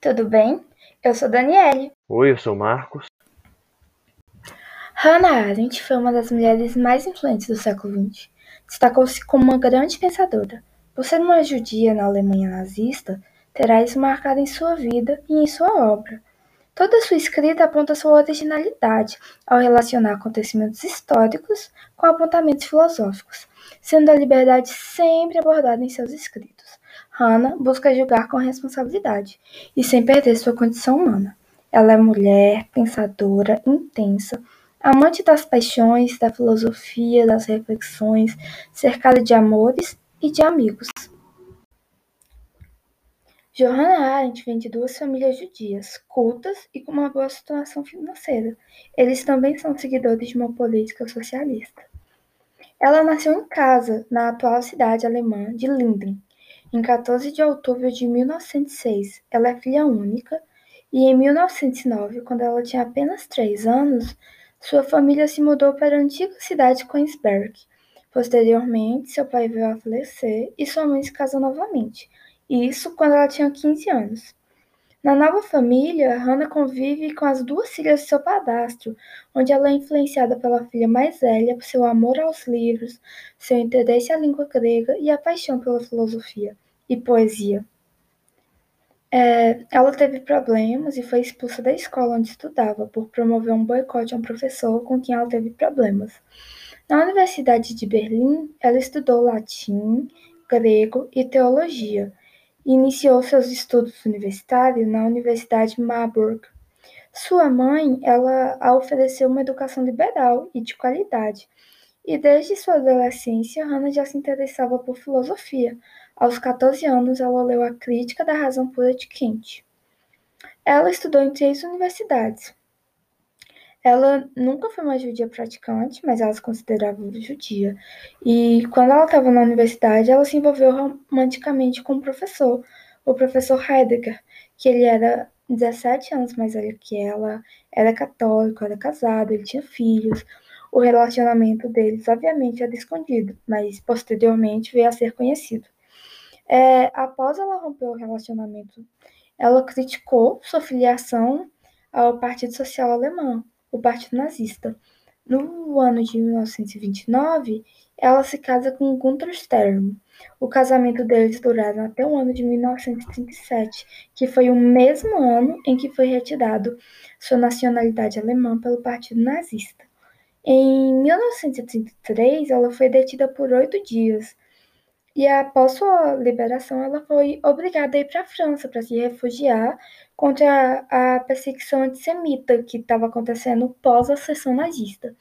tudo bem? Eu sou Daniele. Oi, eu sou Marcos. Hannah Arendt foi uma das mulheres mais influentes do século XX. Destacou-se como uma grande pensadora. Por ser uma judia na Alemanha nazista, terá isso marcado em sua vida e em sua obra. Toda sua escrita aponta sua originalidade ao relacionar acontecimentos históricos com apontamentos filosóficos, sendo a liberdade sempre abordada em seus escritos. Hannah busca julgar com responsabilidade e sem perder sua condição humana. Ela é mulher, pensadora, intensa, amante das paixões, da filosofia, das reflexões, cercada de amores e de amigos. Johanna Arendt vem de duas famílias judias, cultas e com uma boa situação financeira. Eles também são seguidores de uma política socialista. Ela nasceu em casa, na atual cidade alemã de Linden, em 14 de outubro de 1906. Ela é filha única e em 1909, quando ela tinha apenas três anos, sua família se mudou para a antiga cidade de Königsberg. Posteriormente, seu pai veio a falecer e sua mãe se casou novamente, isso quando ela tinha 15 anos. Na nova família, Hannah convive com as duas filhas de seu padrasto, onde ela é influenciada pela filha mais velha por seu amor aos livros, seu interesse à língua grega e a paixão pela filosofia e poesia. É, ela teve problemas e foi expulsa da escola onde estudava por promover um boicote a um professor com quem ela teve problemas. Na Universidade de Berlim, ela estudou latim, grego e teologia Iniciou seus estudos universitários na Universidade Marburg. Sua mãe, ela a ofereceu uma educação liberal e de qualidade, e desde sua adolescência, Hannah já se interessava por filosofia. Aos 14 anos, ela leu a Crítica da Razão Pura de Kant. Ela estudou em três universidades, ela nunca foi uma judia praticante, mas ela se considerava judia. E quando ela estava na universidade, ela se envolveu romanticamente com o professor, o professor Heidegger, que ele era 17 anos mais velho que ela, era católico, era casado, ele tinha filhos. O relacionamento deles, obviamente, era escondido, mas posteriormente veio a ser conhecido. É, após ela romper o relacionamento, ela criticou sua filiação ao Partido Social Alemão, o Partido Nazista. No ano de 1929, ela se casa com Gunther Stern. O casamento deles duraram até o ano de 1937, que foi o mesmo ano em que foi retirado sua nacionalidade alemã pelo Partido Nazista. Em 1933, ela foi detida por oito dias e após sua liberação, ela foi obrigada a ir para a França para se refugiar contra a, perseguição antissemita que estava acontecendo pós a sessão nazista.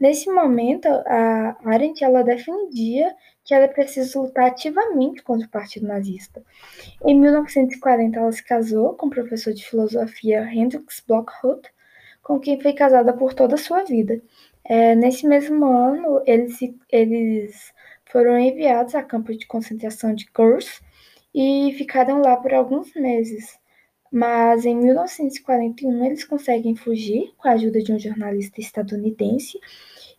Nesse momento, a Arendt ela defendia que era preciso lutar ativamente contra o Partido Nazista. Em 1940, ela se casou com o professor de filosofia Hendrix Blockhut, com quem foi casada por toda a sua vida. É, nesse mesmo ano, eles, eles foram enviados a campo de concentração de Kursk e ficaram lá por alguns meses. Mas em 1941 eles conseguem fugir com a ajuda de um jornalista estadunidense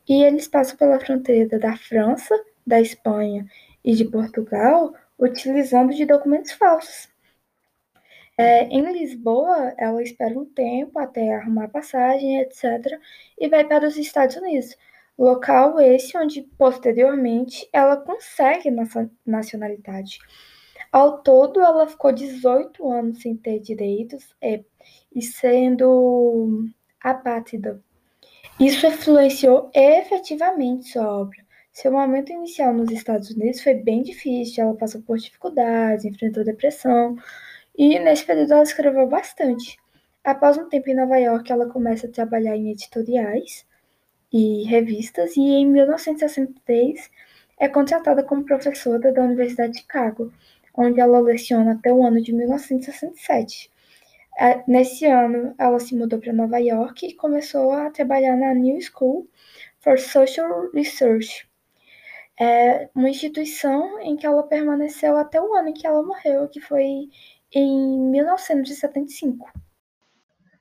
e eles passam pela fronteira da França, da Espanha e de Portugal utilizando de documentos falsos. É, em Lisboa, ela espera um tempo até arrumar passagem, etc., e vai para os Estados Unidos, local esse onde posteriormente ela consegue nacionalidade. Ao todo, ela ficou 18 anos sem ter direitos é, e sendo apátrida. Isso influenciou efetivamente sua obra. Seu momento inicial nos Estados Unidos foi bem difícil, ela passou por dificuldades, enfrentou depressão, e nesse período ela escreveu bastante. Após um tempo em Nova York, ela começa a trabalhar em editoriais, e revistas, e em 1963 é contratada como professora da Universidade de Chicago, onde ela leciona até o ano de 1967. É, nesse ano, ela se mudou para Nova York e começou a trabalhar na New School for Social Research, é uma instituição em que ela permaneceu até o ano em que ela morreu, que foi em 1975.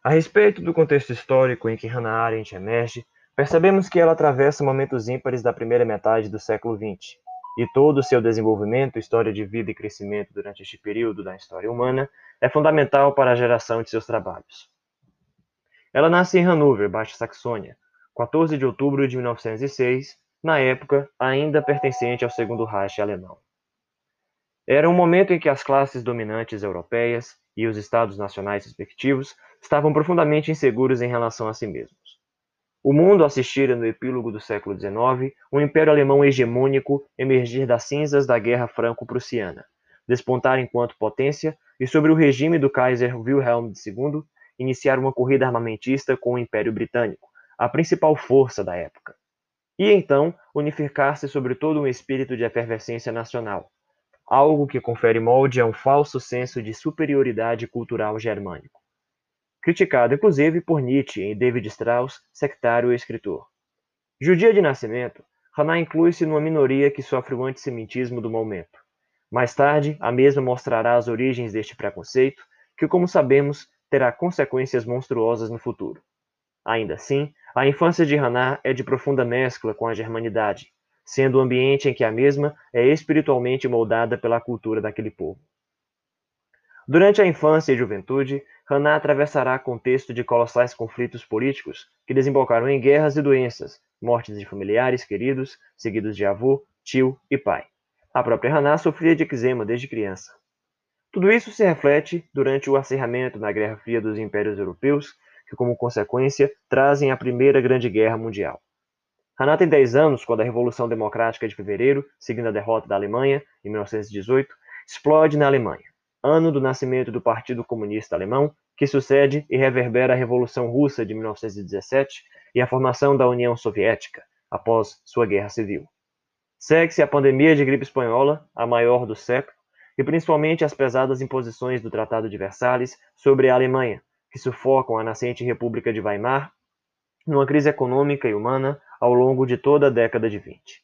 A respeito do contexto histórico em que Hannah Arendt emerge, Percebemos que ela atravessa momentos ímpares da primeira metade do século XX. e todo o seu desenvolvimento, história de vida e crescimento durante este período da história humana, é fundamental para a geração de seus trabalhos. Ela nasce em Hanover, Baixa Saxônia, 14 de outubro de 1906, na época ainda pertencente ao Segundo Reich alemão. Era um momento em que as classes dominantes europeias e os estados nacionais respectivos estavam profundamente inseguros em relação a si mesmos. O mundo assistira no epílogo do século XIX um império alemão hegemônico emergir das cinzas da Guerra Franco-Prussiana, despontar enquanto potência e sobre o regime do Kaiser Wilhelm II iniciar uma corrida armamentista com o Império Britânico, a principal força da época. E então unificar-se sobre todo um espírito de efervescência nacional, algo que confere molde a um falso senso de superioridade cultural germânico criticado inclusive por Nietzsche em David Strauss, sectário e escritor. Judia de nascimento, Hannah inclui-se numa minoria que sofre o antissemitismo do momento. Mais tarde, a mesma mostrará as origens deste preconceito, que, como sabemos, terá consequências monstruosas no futuro. Ainda assim, a infância de Hannah é de profunda mescla com a germanidade, sendo o ambiente em que a mesma é espiritualmente moldada pela cultura daquele povo. Durante a infância e juventude, Hannah atravessará contexto de colossais conflitos políticos que desembocaram em guerras e doenças, mortes de familiares queridos, seguidos de avô, tio e pai. A própria Hannah sofria de eczema desde criança. Tudo isso se reflete durante o acerramento na Guerra Fria dos Impérios Europeus, que, como consequência, trazem a Primeira Grande Guerra Mundial. Hannah tem 10 anos quando a Revolução Democrática de Fevereiro, seguindo a derrota da Alemanha, em 1918, explode na Alemanha ano do nascimento do Partido Comunista Alemão, que sucede e reverbera a Revolução Russa de 1917 e a formação da União Soviética, após sua guerra civil. Segue-se a pandemia de gripe espanhola, a maior do século, e principalmente as pesadas imposições do Tratado de Versalhes sobre a Alemanha, que sufocam a nascente República de Weimar numa crise econômica e humana ao longo de toda a década de 20.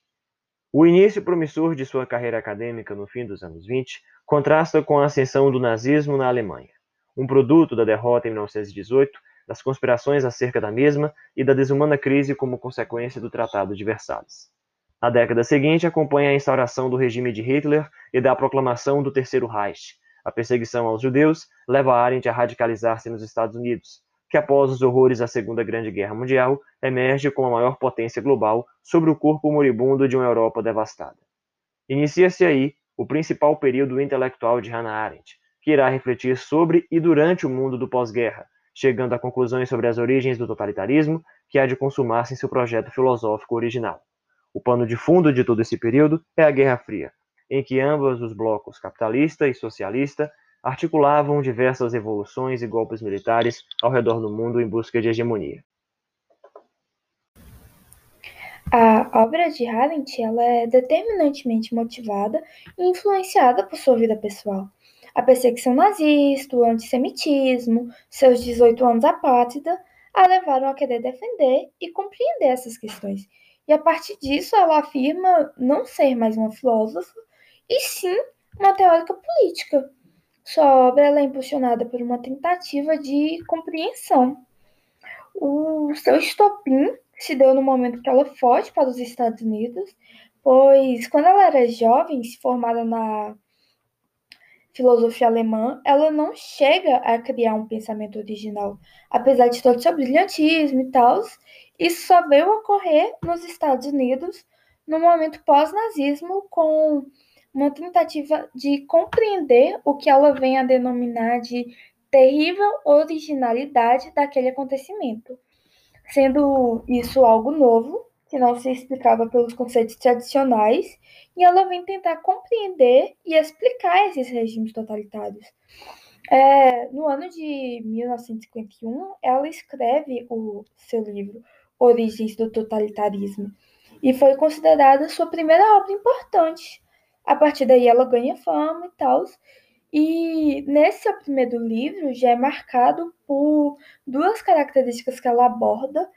O início promissor de sua carreira acadêmica no fim dos anos 20 contrasta com a ascensão do nazismo na Alemanha, um produto da derrota em 1918, das conspirações acerca da mesma e da desumana crise como consequência do Tratado de Versalhes. A década seguinte acompanha a instauração do regime de Hitler e da proclamação do Terceiro Reich. A perseguição aos judeus leva Arendt a radicalizar-se nos Estados Unidos, que após os horrores da Segunda Grande Guerra Mundial, emerge como a maior potência global sobre o corpo moribundo de uma Europa devastada. Inicia-se aí o principal período intelectual de Hannah Arendt, que irá refletir sobre e durante o mundo do pós-guerra, chegando a conclusões sobre as origens do totalitarismo que há de consumar-se em seu projeto filosófico original. O pano de fundo de todo esse período é a Guerra Fria, em que ambos os blocos capitalista e socialista articulavam diversas revoluções e golpes militares ao redor do mundo em busca de hegemonia. A obra de Arendt ela é determinantemente motivada e influenciada por sua vida pessoal. A perseguição nazista, o antissemitismo, seus 18 anos apátrida, a levaram a querer defender e compreender essas questões. E a partir disso, ela afirma não ser mais uma filósofa, e sim uma teórica política. Sua obra é impulsionada por uma tentativa de compreensão. O seu estopim se deu no momento que ela foge para os Estados Unidos, pois quando ela era jovem, se formada na filosofia alemã, ela não chega a criar um pensamento original, apesar de todo o seu brilhantismo e tal. Isso só veio ocorrer nos Estados Unidos no momento pós-nazismo, com uma tentativa de compreender o que ela vem a denominar de terrível originalidade daquele acontecimento, sendo isso algo novo, que não se explicava pelos conceitos tradicionais, e ela vem tentar compreender e explicar esses regimes totalitários. É, no ano de 1951, ela escreve o seu livro Origens do Totalitarismo, e foi considerada sua primeira obra importante a partir daí ela ganha fama e tal. E nesse primeiro livro já é marcado por duas características que ela aborda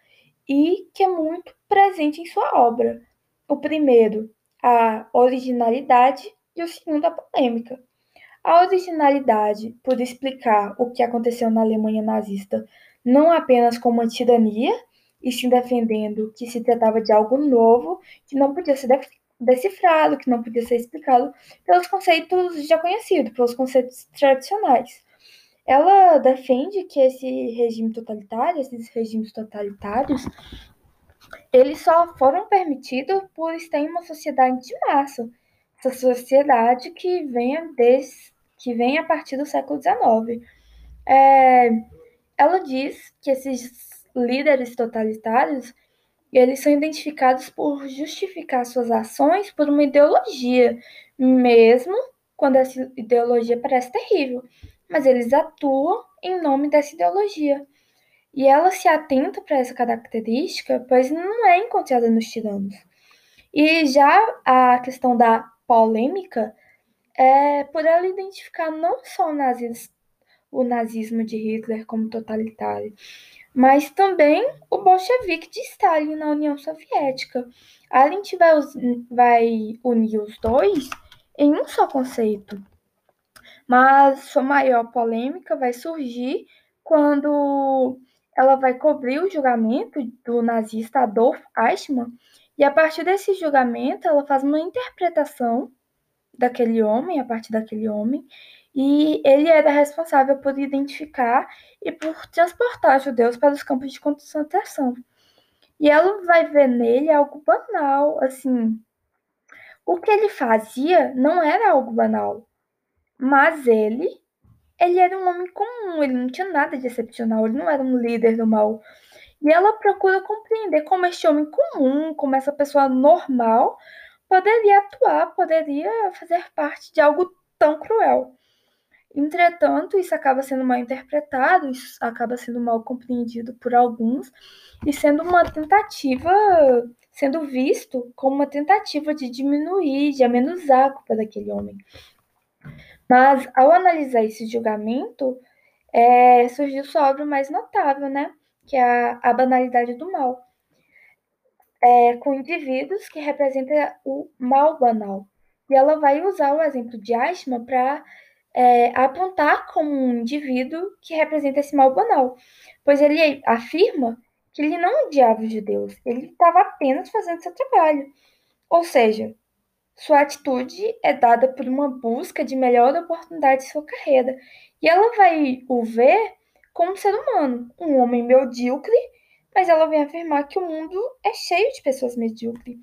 e que é muito presente em sua obra. O primeiro, a originalidade, e o segundo, a polêmica. A originalidade por explicar o que aconteceu na Alemanha nazista não apenas como uma tirania, e sim defendendo que se tratava de algo novo que não podia ser decifrado, que não podia ser explicado pelos conceitos já conhecidos, pelos conceitos tradicionais. Ela defende que esse regime totalitário, esses regimes totalitários, eles só foram permitidos por estar em uma sociedade de massa, essa sociedade que vem, desde, que vem a partir do século XIX. É, ela diz que esses líderes totalitários eles são identificados por justificar suas ações por uma ideologia, mesmo quando essa ideologia parece terrível, mas eles atuam em nome dessa ideologia. E ela se atenta para essa característica, pois não é encontrada nos tiranos. E já a questão da polêmica é por ela identificar não só o nazismo, o nazismo de Hitler como totalitário, mas também o bolchevique de Stalin na União Soviética. A vai, vai unir os dois em um só conceito. Mas sua maior polêmica vai surgir quando ela vai cobrir o julgamento do nazista Adolf Eichmann, e a partir desse julgamento ela faz uma interpretação daquele homem, a partir daquele homem, e ele era responsável por identificar e por transportar judeus para os campos de concentração. E ela vai ver nele algo banal, assim. O que ele fazia não era algo banal, mas ele, ele era um homem comum, ele não tinha nada de excepcional, ele não era um líder do mal. E ela procura compreender como este homem comum, como essa pessoa normal, poderia atuar, poderia fazer parte de algo tão cruel. Entretanto, isso acaba sendo mal interpretado, isso acaba sendo mal compreendido por alguns e sendo uma tentativa, sendo visto como uma tentativa de diminuir, de amenizar a culpa daquele homem. Mas ao analisar esse julgamento, é, surgiu sua obra mais notável, né? Que é a, a banalidade do mal. É, com indivíduos que representam o mal banal. E ela vai usar o exemplo de Ashma para é, apontar como um indivíduo que representa esse mal banal, pois ele afirma que ele não odiava os judeus, ele estava apenas fazendo seu trabalho. Ou seja, sua atitude é dada por uma busca de melhor oportunidade de sua carreira, e ela vai o ver como um ser humano, um homem medíocre, mas ela vem afirmar que o mundo é cheio de pessoas medíocres.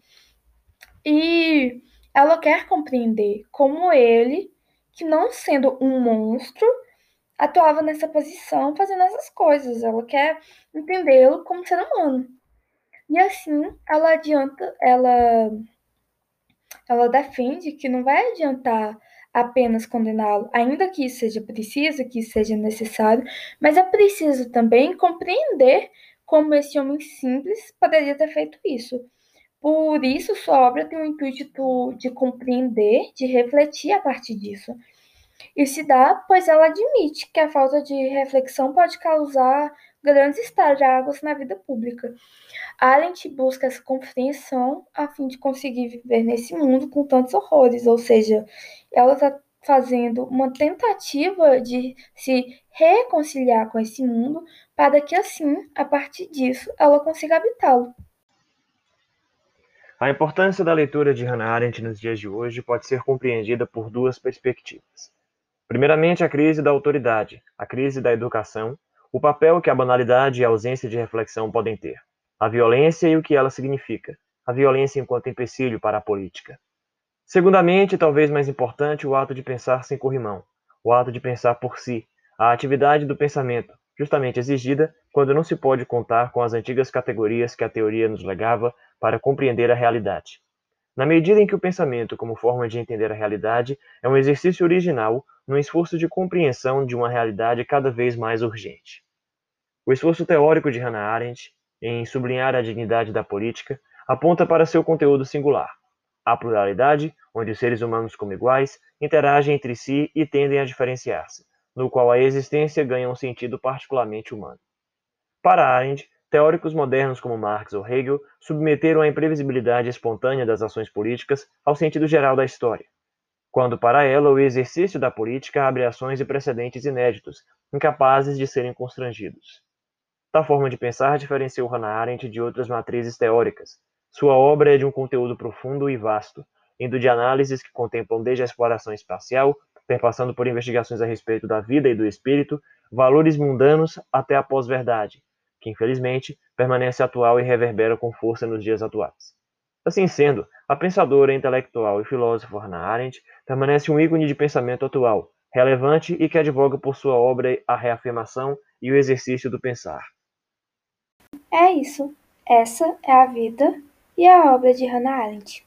E ela quer compreender como ele que, não sendo um monstro, atuava nessa posição fazendo essas coisas. Ela quer entendê-lo como ser humano. E assim, ela adianta, ela ela defende que não vai adiantar apenas condená-lo, ainda que isso seja preciso, que isso seja necessário, mas é preciso também compreender como esse homem simples poderia ter feito isso. Por isso, sua obra tem o intuito de compreender, de refletir a partir disso. Isso se dá pois ela admite que a falta de reflexão pode causar grandes estragos na vida pública. Arendt busca essa compreensão a fim de conseguir viver nesse mundo com tantos horrores, ou seja, ela está fazendo uma tentativa de se reconciliar com esse mundo para que assim, a partir disso, ela consiga habitá-lo. A importância da leitura de Hannah Arendt nos dias de hoje pode ser compreendida por duas perspectivas. Primeiramente, a crise da autoridade, a crise da educação, o papel que a banalidade e a ausência de reflexão podem ter, a violência e o que ela significa, a violência enquanto empecilho para a política. Segundamente, talvez mais importante, o ato de pensar sem corrimão, o ato de pensar por si, a atividade do pensamento, justamente exigida quando não se pode contar com as antigas categorias que a teoria nos legava para compreender a realidade. Na medida em que o pensamento, como forma de entender a realidade, é um exercício original no esforço de compreensão de uma realidade cada vez mais urgente. O esforço teórico de Hannah Arendt em sublinhar a dignidade da política aponta para seu conteúdo singular, a pluralidade, onde os seres humanos como iguais interagem entre si e tendem a diferenciar-se, no qual a existência ganha um sentido particularmente humano. Para Arendt, teóricos modernos como Marx ou Hegel submeteram a imprevisibilidade espontânea das ações políticas ao sentido geral da história, quando para ela o exercício da política abre ações e precedentes inéditos, incapazes de serem constrangidos. Tal forma de pensar diferenciou Hannah Arendt de outras matrizes teóricas, Sua obra é de um conteúdo profundo e vasto, indo de análises que contemplam desde a exploração espacial, perpassando por investigações a respeito da vida e do espírito, valores mundanos até a pós-verdade, que infelizmente permanece atual e reverbera com força nos dias atuais. Assim sendo, a pensadora intelectual e filósofa Hannah Arendt permanece um ícone de pensamento atual, relevante e que advoga por sua obra a reafirmação e o exercício do pensar. É isso. Essa é a vida e a obra de Hannah Arendt.